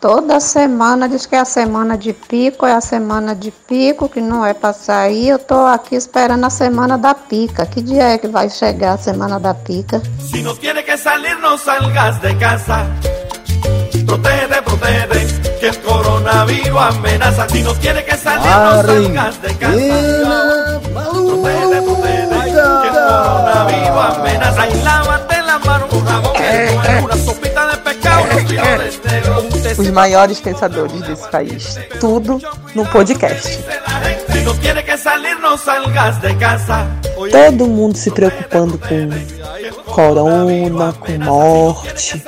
Toda semana diz que é a semana de pico, é a semana de pico, que não é para sair. Eu tô aqui esperando a semana da pica. Que dia é que vai chegar a semana da pica? Se não quer que salir, não salgas de casa. Protege, protege, que el coronavirus amenaza. Si no quiere que salir, no salgas de casa. Protege, protege, que el coronavirus amenaza. Y lávate Os maiores pensadores desse país. Tudo no podcast. Todo mundo se preocupando com corona, com morte,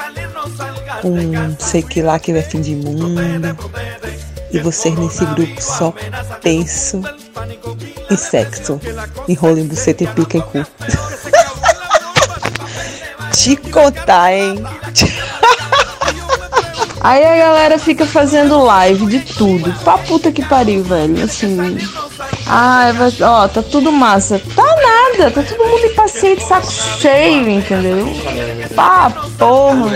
com sei que lá que vai fim de mundo. E vocês nesse grupo só pensam em sexo, em em buceta e pica e cu. Te contar, hein? Aí a galera fica fazendo live de tudo. Pra puta que pariu, velho. Assim. Ah, ó, tá tudo massa. Tá nada, tá todo mundo impaciente, saco cheio, entendeu? Pá, porra.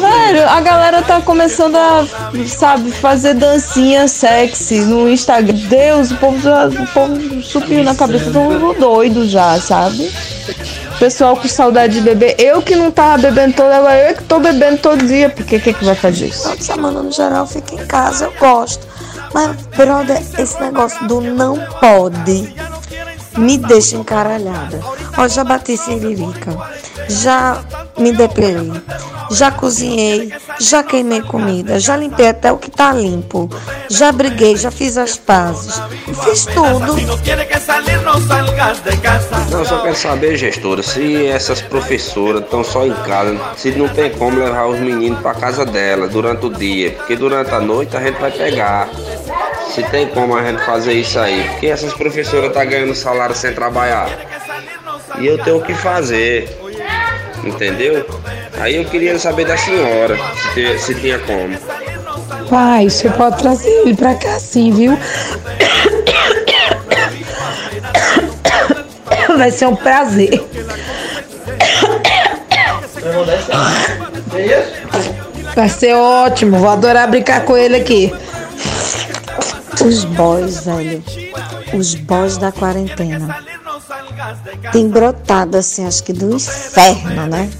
Velho, a galera tá começando a, sabe, fazer dancinha sexy no Instagram. Deus, o povo, já- o povo subiu na cabeça do mundo doido já, sabe? Pessoal com saudade de beber. Eu que não tava bebendo toda hora, eu que tô bebendo todo dia. Porque que que vai fazer isso? De semana, no geral, fica em casa, eu gosto. Mas, brother, esse negócio do não pode me deixa encaralhada. Ó, já bati siririca, já me depilei, já cozinhei, já queimei comida, já limpei até o que tá limpo, já briguei, já fiz as pazes, fiz tudo. Não, eu só quero saber, gestora, se essas professoras estão só em casa, se não tem como levar os meninos para casa dela durante o dia, porque durante a noite a gente vai pegar. Se tem como a gente fazer isso aí, porque essas professoras estão ganhando salário sem trabalhar. E eu tenho o que fazer, entendeu? Aí eu queria saber da senhora, se, te- se tinha como. Pai, você pode trazer ele pra cá sim, viu? Vai ser um prazer. Vai ser ótimo, vou adorar brincar com ele aqui. Os boys, velho, os boys da quarentena. Tem brotado assim, acho que do inferno, né?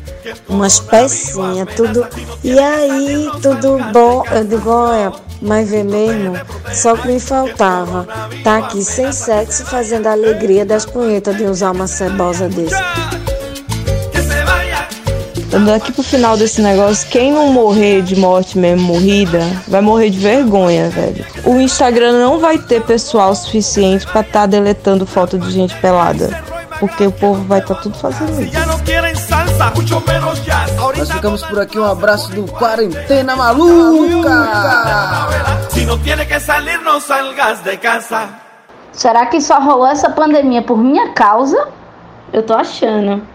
Umas pecinhas, tudo. E aí, tudo bom. Eu digo, olha, mas vê mesmo, só que me faltava. Tá aqui sem sexo, fazendo a alegria das punhetas de usar uma cebosa desse. Daqui pro final desse negócio, quem não morrer de morte mesmo morrida, vai morrer de vergonha, velho. O Instagram não vai ter pessoal suficiente pra tá deletando foto de gente pelada. Porque o povo vai estar tudo fazendo isso. Nós Ahorita ficamos por aqui, um abraço do Quarentena Maluca! Será que só rolou essa pandemia por minha causa? Eu tô achando.